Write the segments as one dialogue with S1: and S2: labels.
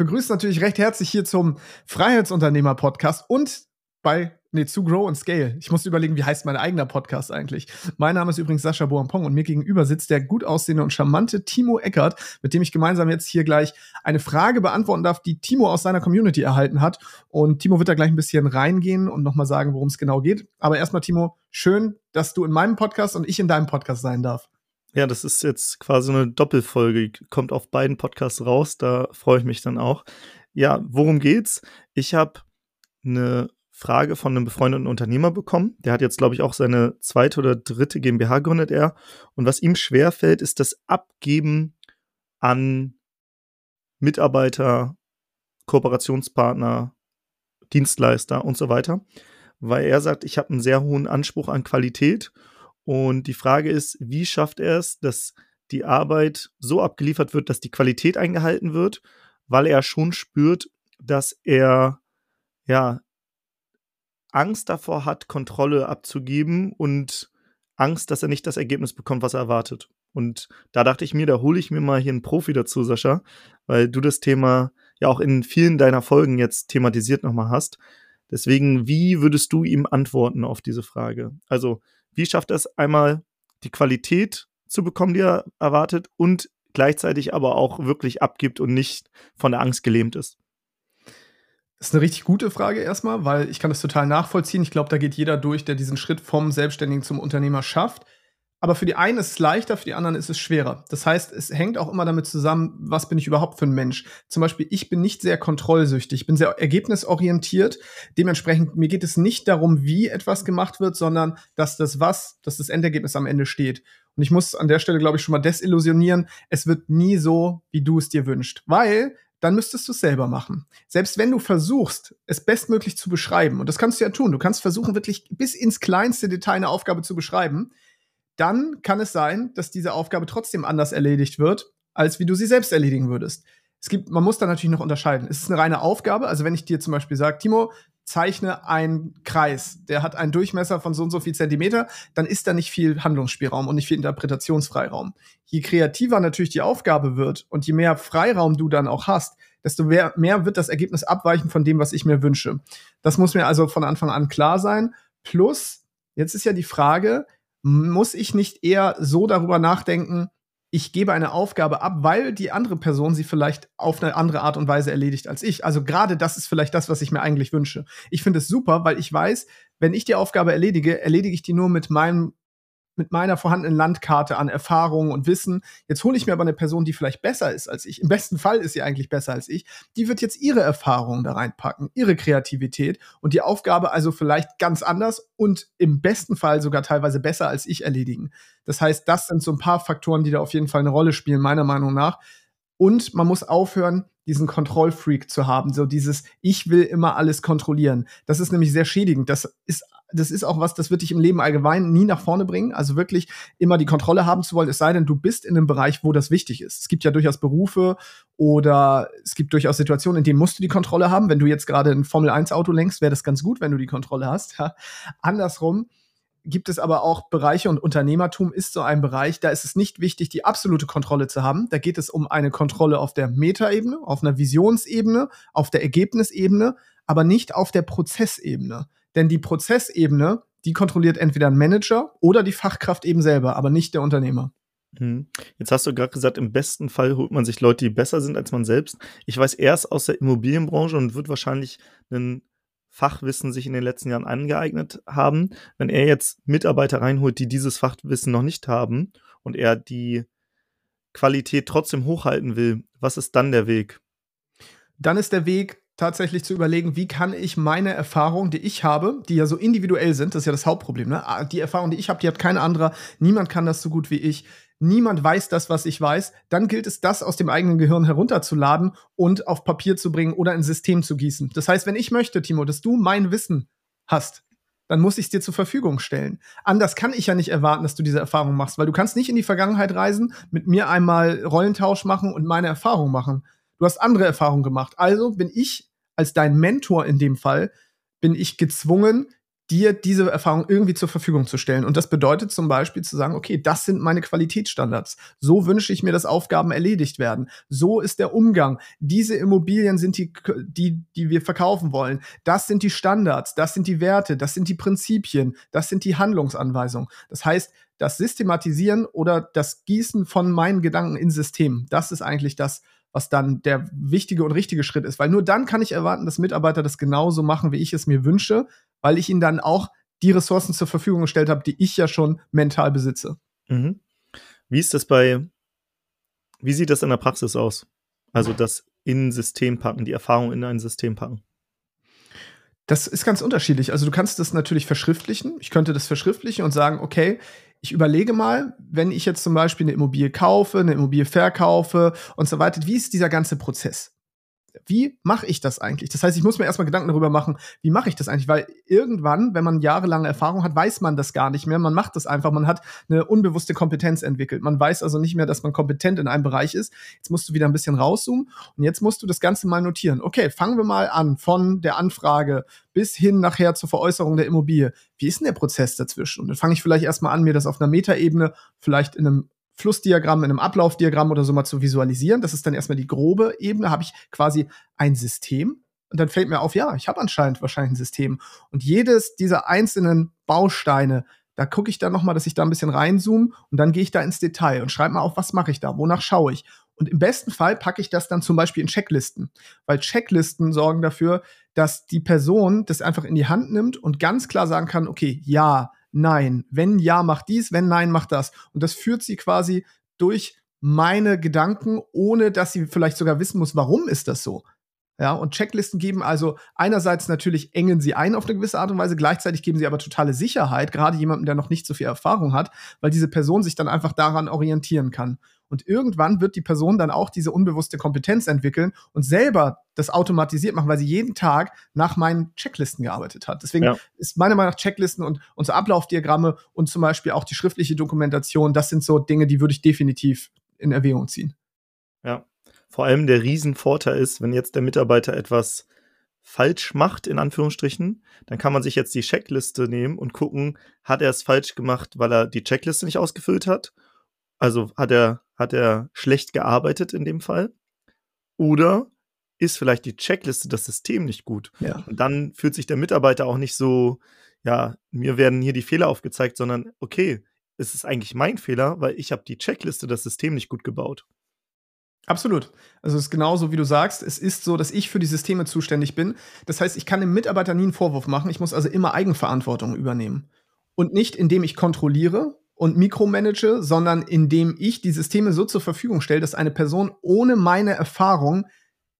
S1: begrüße natürlich recht herzlich hier zum Freiheitsunternehmer-Podcast und bei, nee, zu Grow and Scale. Ich muss überlegen, wie heißt mein eigener Podcast eigentlich. Mein Name ist übrigens Sascha Boampong und mir gegenüber sitzt der gut aussehende und charmante Timo Eckert, mit dem ich gemeinsam jetzt hier gleich eine Frage beantworten darf, die Timo aus seiner Community erhalten hat. Und Timo wird da gleich ein bisschen reingehen und nochmal sagen, worum es genau geht. Aber erstmal, Timo, schön, dass du in meinem Podcast und ich in deinem Podcast sein darf.
S2: Ja, das ist jetzt quasi eine Doppelfolge, kommt auf beiden Podcasts raus, da freue ich mich dann auch. Ja, worum geht's? Ich habe eine Frage von einem befreundeten Unternehmer bekommen. Der hat jetzt, glaube ich, auch seine zweite oder dritte GmbH gründet er. Und was ihm schwerfällt, ist das Abgeben an Mitarbeiter, Kooperationspartner, Dienstleister und so weiter. Weil er sagt, ich habe einen sehr hohen Anspruch an Qualität und die Frage ist, wie schafft er es, dass die Arbeit so abgeliefert wird, dass die Qualität eingehalten wird, weil er schon spürt, dass er ja Angst davor hat, Kontrolle abzugeben und Angst, dass er nicht das Ergebnis bekommt, was er erwartet. Und da dachte ich mir, da hole ich mir mal hier einen Profi dazu, Sascha, weil du das Thema ja auch in vielen deiner Folgen jetzt thematisiert nochmal hast. Deswegen, wie würdest du ihm antworten auf diese Frage? Also, wie schafft er es einmal, die Qualität zu bekommen, die er erwartet und gleichzeitig aber auch wirklich abgibt und nicht von der Angst gelähmt ist?
S1: Das ist eine richtig gute Frage erstmal, weil ich kann das total nachvollziehen. Ich glaube, da geht jeder durch, der diesen Schritt vom Selbstständigen zum Unternehmer schafft. Aber für die einen ist es leichter, für die anderen ist es schwerer. Das heißt, es hängt auch immer damit zusammen, was bin ich überhaupt für ein Mensch. Zum Beispiel, ich bin nicht sehr kontrollsüchtig, ich bin sehr ergebnisorientiert. Dementsprechend, mir geht es nicht darum, wie etwas gemacht wird, sondern dass das was, dass das Endergebnis am Ende steht. Und ich muss an der Stelle, glaube ich, schon mal desillusionieren, es wird nie so, wie du es dir wünschst. Weil dann müsstest du es selber machen. Selbst wenn du versuchst, es bestmöglich zu beschreiben, und das kannst du ja tun, du kannst versuchen, wirklich bis ins kleinste Detail eine Aufgabe zu beschreiben, dann kann es sein, dass diese Aufgabe trotzdem anders erledigt wird, als wie du sie selbst erledigen würdest. Es gibt, man muss da natürlich noch unterscheiden. Ist es eine reine Aufgabe? Also wenn ich dir zum Beispiel sage, Timo, zeichne einen Kreis, der hat einen Durchmesser von so und so viel Zentimeter, dann ist da nicht viel Handlungsspielraum und nicht viel Interpretationsfreiraum. Je kreativer natürlich die Aufgabe wird und je mehr Freiraum du dann auch hast, desto mehr, mehr wird das Ergebnis abweichen von dem, was ich mir wünsche. Das muss mir also von Anfang an klar sein. Plus, jetzt ist ja die Frage, muss ich nicht eher so darüber nachdenken, ich gebe eine Aufgabe ab, weil die andere Person sie vielleicht auf eine andere Art und Weise erledigt als ich. Also gerade das ist vielleicht das, was ich mir eigentlich wünsche. Ich finde es super, weil ich weiß, wenn ich die Aufgabe erledige, erledige ich die nur mit meinem mit meiner vorhandenen Landkarte an Erfahrungen und Wissen. Jetzt hole ich mir aber eine Person, die vielleicht besser ist als ich. Im besten Fall ist sie eigentlich besser als ich. Die wird jetzt ihre Erfahrungen da reinpacken, ihre Kreativität und die Aufgabe also vielleicht ganz anders und im besten Fall sogar teilweise besser als ich erledigen. Das heißt, das sind so ein paar Faktoren, die da auf jeden Fall eine Rolle spielen, meiner Meinung nach. Und man muss aufhören, diesen Kontrollfreak zu haben, so dieses Ich will immer alles kontrollieren. Das ist nämlich sehr schädigend. Das ist das ist auch was, das wird dich im Leben allgemein nie nach vorne bringen. Also wirklich immer die Kontrolle haben zu wollen, es sei denn, du bist in einem Bereich, wo das wichtig ist. Es gibt ja durchaus Berufe oder es gibt durchaus Situationen, in denen musst du die Kontrolle haben. Wenn du jetzt gerade ein Formel-1-Auto lenkst, wäre das ganz gut, wenn du die Kontrolle hast. Ja. Andersrum gibt es aber auch Bereiche und Unternehmertum ist so ein Bereich, da ist es nicht wichtig, die absolute Kontrolle zu haben. Da geht es um eine Kontrolle auf der Metaebene, auf einer Visionsebene, auf der Ergebnisebene, aber nicht auf der Prozessebene. Denn die Prozessebene, die kontrolliert entweder ein Manager oder die Fachkraft eben selber, aber nicht der Unternehmer.
S2: Hm. Jetzt hast du gerade gesagt, im besten Fall holt man sich Leute, die besser sind als man selbst. Ich weiß erst aus der Immobilienbranche und wird wahrscheinlich ein Fachwissen sich in den letzten Jahren angeeignet haben. Wenn er jetzt Mitarbeiter reinholt, die dieses Fachwissen noch nicht haben und er die Qualität trotzdem hochhalten will, was ist dann der Weg?
S1: Dann ist der Weg, tatsächlich zu überlegen, wie kann ich meine Erfahrungen, die ich habe, die ja so individuell sind, das ist ja das Hauptproblem, ne? Ah, die Erfahrung, die ich habe, die hat kein anderer, niemand kann das so gut wie ich, niemand weiß das, was ich weiß, dann gilt es, das aus dem eigenen Gehirn herunterzuladen und auf Papier zu bringen oder ein System zu gießen. Das heißt, wenn ich möchte, Timo, dass du mein Wissen hast, dann muss ich es dir zur Verfügung stellen. Anders kann ich ja nicht erwarten, dass du diese Erfahrung machst, weil du kannst nicht in die Vergangenheit reisen, mit mir einmal Rollentausch machen und meine Erfahrung machen. Du hast andere Erfahrungen gemacht. Also bin ich als dein Mentor in dem Fall, bin ich gezwungen, dir diese Erfahrung irgendwie zur Verfügung zu stellen. Und das bedeutet zum Beispiel zu sagen, okay, das sind meine Qualitätsstandards. So wünsche ich mir, dass Aufgaben erledigt werden. So ist der Umgang. Diese Immobilien sind die, die, die wir verkaufen wollen. Das sind die Standards. Das sind die Werte. Das sind die Prinzipien. Das sind die Handlungsanweisungen. Das heißt, das Systematisieren oder das Gießen von meinen Gedanken in System, das ist eigentlich das, was dann der wichtige und richtige Schritt ist. Weil nur dann kann ich erwarten, dass Mitarbeiter das genauso machen, wie ich es mir wünsche, weil ich ihnen dann auch die Ressourcen zur Verfügung gestellt habe, die ich ja schon mental besitze.
S2: Mhm. Wie ist das bei, wie sieht das in der Praxis aus? Also das in ein System packen, die Erfahrung in ein System packen.
S1: Das ist ganz unterschiedlich. Also du kannst das natürlich verschriftlichen. Ich könnte das verschriftlichen und sagen, okay, ich überlege mal, wenn ich jetzt zum Beispiel eine Immobilie kaufe, eine Immobilie verkaufe und so weiter, wie ist dieser ganze Prozess? Wie mache ich das eigentlich? Das heißt, ich muss mir erstmal Gedanken darüber machen, wie mache ich das eigentlich? Weil irgendwann, wenn man jahrelange Erfahrung hat, weiß man das gar nicht mehr. Man macht das einfach. Man hat eine unbewusste Kompetenz entwickelt. Man weiß also nicht mehr, dass man kompetent in einem Bereich ist. Jetzt musst du wieder ein bisschen rauszoomen und jetzt musst du das Ganze mal notieren. Okay, fangen wir mal an von der Anfrage bis hin nachher zur Veräußerung der Immobilie. Wie ist denn der Prozess dazwischen? Und dann fange ich vielleicht erstmal an, mir das auf einer Metaebene, vielleicht in einem Flussdiagramm, in einem Ablaufdiagramm oder so mal zu visualisieren. Das ist dann erstmal die grobe Ebene. Habe ich quasi ein System. Und dann fällt mir auf, ja, ich habe anscheinend wahrscheinlich ein System. Und jedes dieser einzelnen Bausteine, da gucke ich dann nochmal, dass ich da ein bisschen reinzoome und dann gehe ich da ins Detail und schreibe mal auf, was mache ich da, wonach schaue ich. Und im besten Fall packe ich das dann zum Beispiel in Checklisten, weil Checklisten sorgen dafür, dass die Person das einfach in die Hand nimmt und ganz klar sagen kann, okay, ja, nein. Wenn ja, mach dies, wenn nein, mach das. Und das führt sie quasi durch meine Gedanken, ohne dass sie vielleicht sogar wissen muss, warum ist das so. Ja, und Checklisten geben also einerseits natürlich engen sie ein auf eine gewisse Art und Weise, gleichzeitig geben sie aber totale Sicherheit, gerade jemandem, der noch nicht so viel Erfahrung hat, weil diese Person sich dann einfach daran orientieren kann. Und irgendwann wird die Person dann auch diese unbewusste Kompetenz entwickeln und selber das automatisiert machen, weil sie jeden Tag nach meinen Checklisten gearbeitet hat. Deswegen ja. ist meiner Meinung nach Checklisten und unsere Ablaufdiagramme und zum Beispiel auch die schriftliche Dokumentation, das sind so Dinge, die würde ich definitiv in Erwägung ziehen.
S2: Ja, vor allem der Riesenvorteil ist, wenn jetzt der Mitarbeiter etwas falsch macht, in Anführungsstrichen, dann kann man sich jetzt die Checkliste nehmen und gucken, hat er es falsch gemacht, weil er die Checkliste nicht ausgefüllt hat? Also hat er hat er schlecht gearbeitet in dem Fall? Oder ist vielleicht die Checkliste, das System nicht gut?
S1: Ja.
S2: Und dann fühlt sich der Mitarbeiter auch nicht so, ja, mir werden hier die Fehler aufgezeigt, sondern okay, es ist eigentlich mein Fehler, weil ich habe die Checkliste, das System nicht gut gebaut.
S1: Absolut. Also es ist genauso, wie du sagst. Es ist so, dass ich für die Systeme zuständig bin. Das heißt, ich kann dem Mitarbeiter nie einen Vorwurf machen. Ich muss also immer Eigenverantwortung übernehmen. Und nicht, indem ich kontrolliere, und mikromanage, sondern indem ich die Systeme so zur Verfügung stelle, dass eine Person ohne meine Erfahrung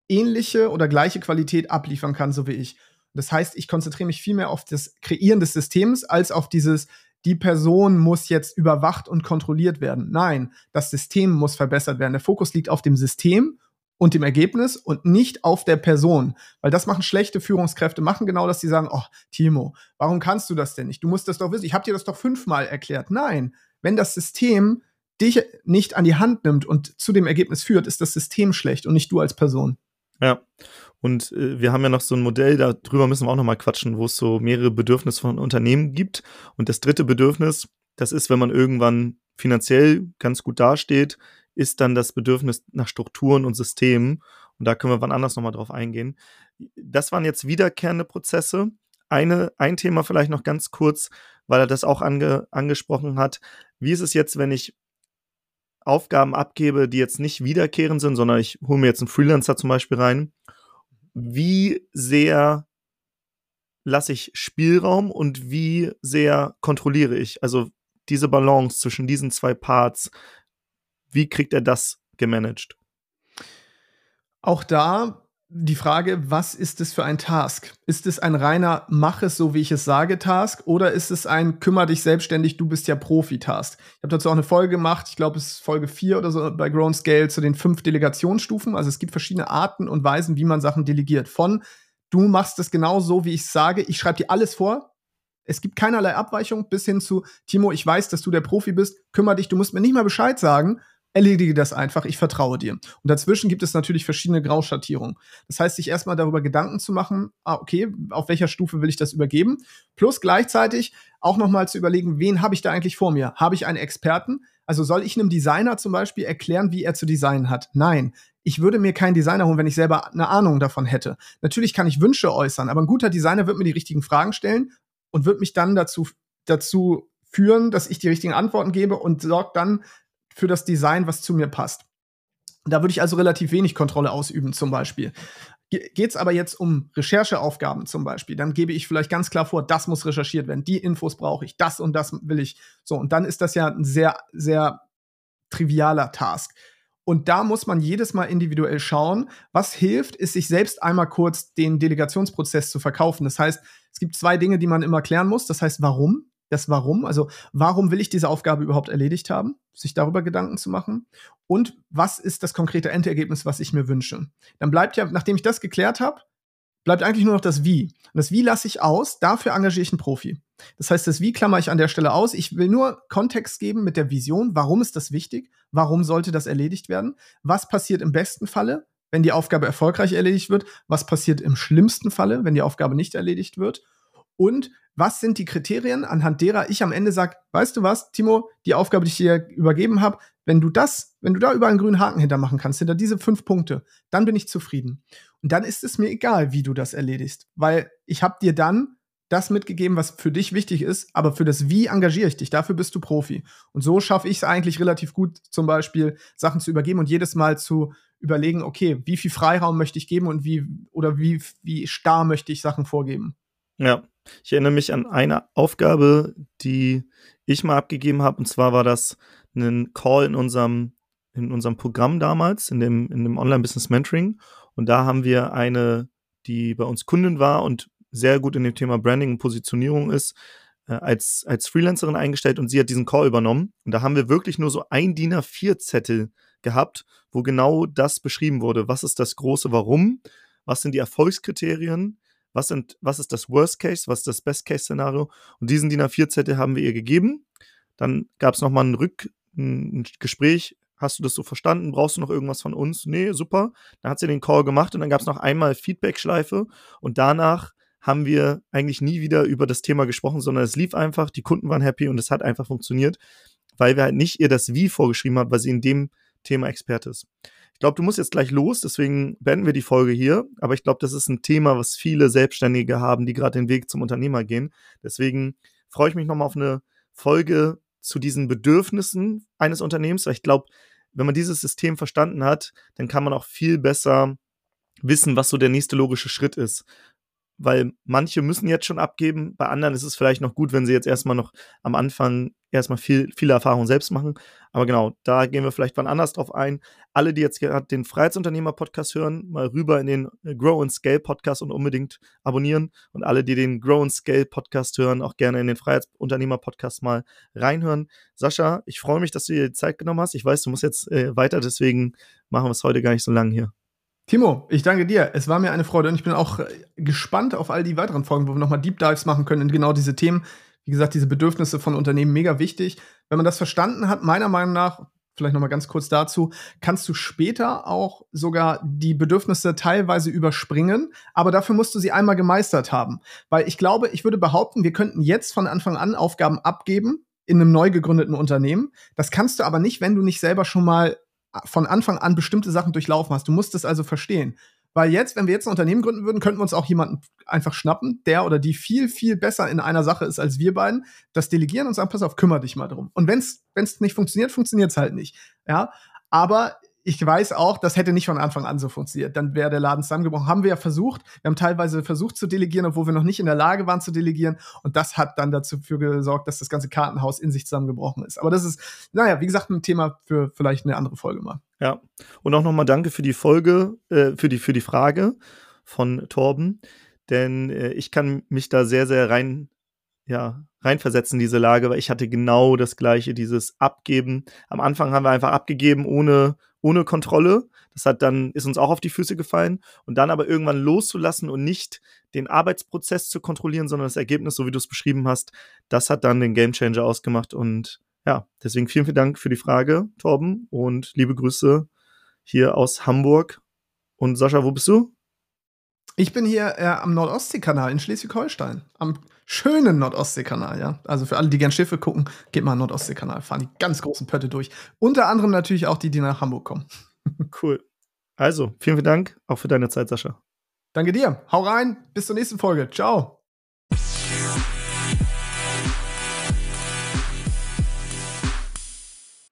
S1: ähnliche oder gleiche Qualität abliefern kann, so wie ich. Das heißt, ich konzentriere mich viel mehr auf das Kreieren des Systems als auf dieses, die Person muss jetzt überwacht und kontrolliert werden. Nein, das System muss verbessert werden. Der Fokus liegt auf dem System und dem Ergebnis und nicht auf der Person. Weil das machen schlechte Führungskräfte, machen genau das, die sagen, oh, Timo, warum kannst du das denn nicht? Du musst das doch wissen. Ich habe dir das doch fünfmal erklärt. Nein, wenn das System dich nicht an die Hand nimmt und zu dem Ergebnis führt, ist das System schlecht und nicht du als Person.
S2: Ja. Und äh, wir haben ja noch so ein Modell, darüber müssen wir auch noch mal quatschen, wo es so mehrere Bedürfnisse von Unternehmen gibt. Und das dritte Bedürfnis, das ist, wenn man irgendwann finanziell ganz gut dasteht, ist dann das Bedürfnis nach Strukturen und Systemen. Und da können wir wann anders nochmal drauf eingehen. Das waren jetzt wiederkehrende Prozesse. Eine, ein Thema vielleicht noch ganz kurz, weil er das auch ange, angesprochen hat. Wie ist es jetzt, wenn ich Aufgaben abgebe, die jetzt nicht wiederkehrend sind, sondern ich hole mir jetzt einen Freelancer zum Beispiel rein? Wie sehr lasse ich Spielraum und wie sehr kontrolliere ich? Also diese Balance zwischen diesen zwei Parts, wie kriegt er das gemanagt?
S1: Auch da die Frage, was ist es für ein Task? Ist es ein reiner Mach es so, wie ich es sage Task oder ist es ein Kümmer dich selbstständig, du bist ja Profi-Task? Ich habe dazu auch eine Folge gemacht, ich glaube, es ist Folge 4 oder so bei Grown Scale zu den fünf Delegationsstufen. Also es gibt verschiedene Arten und Weisen, wie man Sachen delegiert. Von du machst es genau so, wie ich es sage, ich schreibe dir alles vor. Es gibt keinerlei Abweichung bis hin zu Timo, ich weiß, dass du der Profi bist, kümmere dich, du musst mir nicht mal Bescheid sagen, erledige das einfach, ich vertraue dir. Und dazwischen gibt es natürlich verschiedene Grauschattierungen. Das heißt, sich erstmal darüber Gedanken zu machen, ah, okay, auf welcher Stufe will ich das übergeben? Plus gleichzeitig auch nochmal zu überlegen, wen habe ich da eigentlich vor mir? Habe ich einen Experten? Also soll ich einem Designer zum Beispiel erklären, wie er zu designen hat? Nein. Ich würde mir keinen Designer holen, wenn ich selber eine Ahnung davon hätte. Natürlich kann ich Wünsche äußern, aber ein guter Designer wird mir die richtigen Fragen stellen und wird mich dann dazu, dazu führen, dass ich die richtigen Antworten gebe und sorgt dann für das Design, was zu mir passt. Da würde ich also relativ wenig Kontrolle ausüben, zum Beispiel. Geht es aber jetzt um Rechercheaufgaben zum Beispiel, dann gebe ich vielleicht ganz klar vor, das muss recherchiert werden, die Infos brauche ich, das und das will ich. So, und dann ist das ja ein sehr, sehr trivialer Task. Und da muss man jedes Mal individuell schauen. Was hilft, ist sich selbst einmal kurz den Delegationsprozess zu verkaufen. Das heißt, es gibt zwei Dinge, die man immer klären muss. Das heißt, warum? Das Warum, also warum will ich diese Aufgabe überhaupt erledigt haben, sich darüber Gedanken zu machen und was ist das konkrete Endergebnis, was ich mir wünsche. Dann bleibt ja, nachdem ich das geklärt habe, bleibt eigentlich nur noch das Wie. Und das Wie lasse ich aus, dafür engagiere ich einen Profi. Das heißt, das Wie klammer ich an der Stelle aus. Ich will nur Kontext geben mit der Vision. Warum ist das wichtig? Warum sollte das erledigt werden? Was passiert im besten Falle, wenn die Aufgabe erfolgreich erledigt wird? Was passiert im schlimmsten Falle, wenn die Aufgabe nicht erledigt wird? Und was sind die Kriterien, anhand derer ich am Ende sage, weißt du was, Timo, die Aufgabe, die ich dir übergeben habe, wenn du das, wenn du da über einen grünen Haken hintermachen kannst, hinter diese fünf Punkte, dann bin ich zufrieden. Und dann ist es mir egal, wie du das erledigst, weil ich habe dir dann das mitgegeben, was für dich wichtig ist, aber für das Wie engagiere ich dich, dafür bist du Profi. Und so schaffe ich es eigentlich relativ gut, zum Beispiel Sachen zu übergeben und jedes Mal zu überlegen, okay, wie viel Freiraum möchte ich geben und wie oder wie, wie starr möchte ich Sachen vorgeben.
S2: Ja, ich erinnere mich an eine Aufgabe, die ich mal abgegeben habe, und zwar war das ein Call in unserem, in unserem Programm damals, in dem, in dem Online-Business-Mentoring. Und da haben wir eine, die bei uns Kundin war und sehr gut in dem Thema Branding und Positionierung ist, äh, als, als Freelancerin eingestellt und sie hat diesen Call übernommen. Und da haben wir wirklich nur so ein DIN A4-Zettel gehabt, wo genau das beschrieben wurde. Was ist das große Warum? Was sind die Erfolgskriterien? Was, sind, was ist das Worst Case, was ist das Best Case Szenario. Und diesen DIN A4-Zettel haben wir ihr gegeben. Dann gab es nochmal ein Rück, ein Gespräch. Hast du das so verstanden? Brauchst du noch irgendwas von uns? Nee, super. Dann hat sie den Call gemacht und dann gab es noch einmal Feedback-Schleife und danach haben wir eigentlich nie wieder über das Thema gesprochen, sondern es lief einfach, die Kunden waren happy und es hat einfach funktioniert, weil wir halt nicht ihr das Wie vorgeschrieben haben, weil sie in dem Thema Experte ist. Ich glaube, du musst jetzt gleich los, deswegen beenden wir die Folge hier. Aber ich glaube, das ist ein Thema, was viele Selbstständige haben, die gerade den Weg zum Unternehmer gehen. Deswegen freue ich mich nochmal auf eine Folge zu diesen Bedürfnissen eines Unternehmens. Weil ich glaube, wenn man dieses System verstanden hat, dann kann man auch viel besser wissen, was so der nächste logische Schritt ist weil manche müssen jetzt schon abgeben, bei anderen ist es vielleicht noch gut, wenn sie jetzt erstmal noch am Anfang erstmal viel, viele Erfahrungen selbst machen. Aber genau, da gehen wir vielleicht wann anders drauf ein. Alle, die jetzt gerade den Freiheitsunternehmer-Podcast hören, mal rüber in den Grow and Scale Podcast und unbedingt abonnieren. Und alle, die den Grow and Scale Podcast hören, auch gerne in den Freiheitsunternehmer-Podcast mal reinhören. Sascha, ich freue mich, dass du dir die Zeit genommen hast. Ich weiß, du musst jetzt äh, weiter, deswegen machen wir es heute gar nicht so lang hier.
S1: Timo, ich danke dir. Es war mir eine Freude und ich bin auch äh, gespannt auf all die weiteren Folgen, wo wir nochmal Deep Dives machen können in genau diese Themen. Wie gesagt, diese Bedürfnisse von Unternehmen mega wichtig. Wenn man das verstanden hat, meiner Meinung nach, vielleicht nochmal ganz kurz dazu, kannst du später auch sogar die Bedürfnisse teilweise überspringen, aber dafür musst du sie einmal gemeistert haben. Weil ich glaube, ich würde behaupten, wir könnten jetzt von Anfang an Aufgaben abgeben in einem neu gegründeten Unternehmen. Das kannst du aber nicht, wenn du nicht selber schon mal von Anfang an bestimmte Sachen durchlaufen hast. Du musst es also verstehen. Weil jetzt, wenn wir jetzt ein Unternehmen gründen würden, könnten wir uns auch jemanden einfach schnappen, der oder die viel, viel besser in einer Sache ist als wir beiden, das delegieren und sagen, pass auf, kümmere dich mal drum. Und wenn es nicht funktioniert, funktioniert es halt nicht. Ja, aber ich weiß auch, das hätte nicht von Anfang an so funktioniert. Dann wäre der Laden zusammengebrochen. Haben wir ja versucht. Wir haben teilweise versucht zu delegieren, obwohl wir noch nicht in der Lage waren zu delegieren. Und das hat dann dazu gesorgt, dass das ganze Kartenhaus in sich zusammengebrochen ist. Aber das ist, naja, wie gesagt, ein Thema für vielleicht eine andere Folge mal.
S2: Ja. Und auch nochmal danke für die Folge, äh, für, die, für die Frage von Torben. Denn äh, ich kann mich da sehr, sehr rein ja, reinversetzen in diese Lage, weil ich hatte genau das gleiche, dieses Abgeben. Am Anfang haben wir einfach abgegeben ohne, ohne Kontrolle. Das hat dann, ist uns auch auf die Füße gefallen. Und dann aber irgendwann loszulassen und nicht den Arbeitsprozess zu kontrollieren, sondern das Ergebnis, so wie du es beschrieben hast, das hat dann den Gamechanger ausgemacht und ja, deswegen vielen, vielen Dank für die Frage, Torben, und liebe Grüße hier aus Hamburg. Und Sascha, wo bist du?
S1: Ich bin hier äh, am Nordostseekanal in Schleswig-Holstein. Am schönen Nordostseekanal, ja. Also für alle, die gern Schiffe gucken, geht mal Nordostseekanal, fahren die ganz großen Pötte durch. Unter anderem natürlich auch die, die nach Hamburg kommen.
S2: cool. Also, vielen, vielen Dank auch für deine Zeit, Sascha.
S1: Danke dir. Hau rein. Bis zur nächsten Folge. Ciao.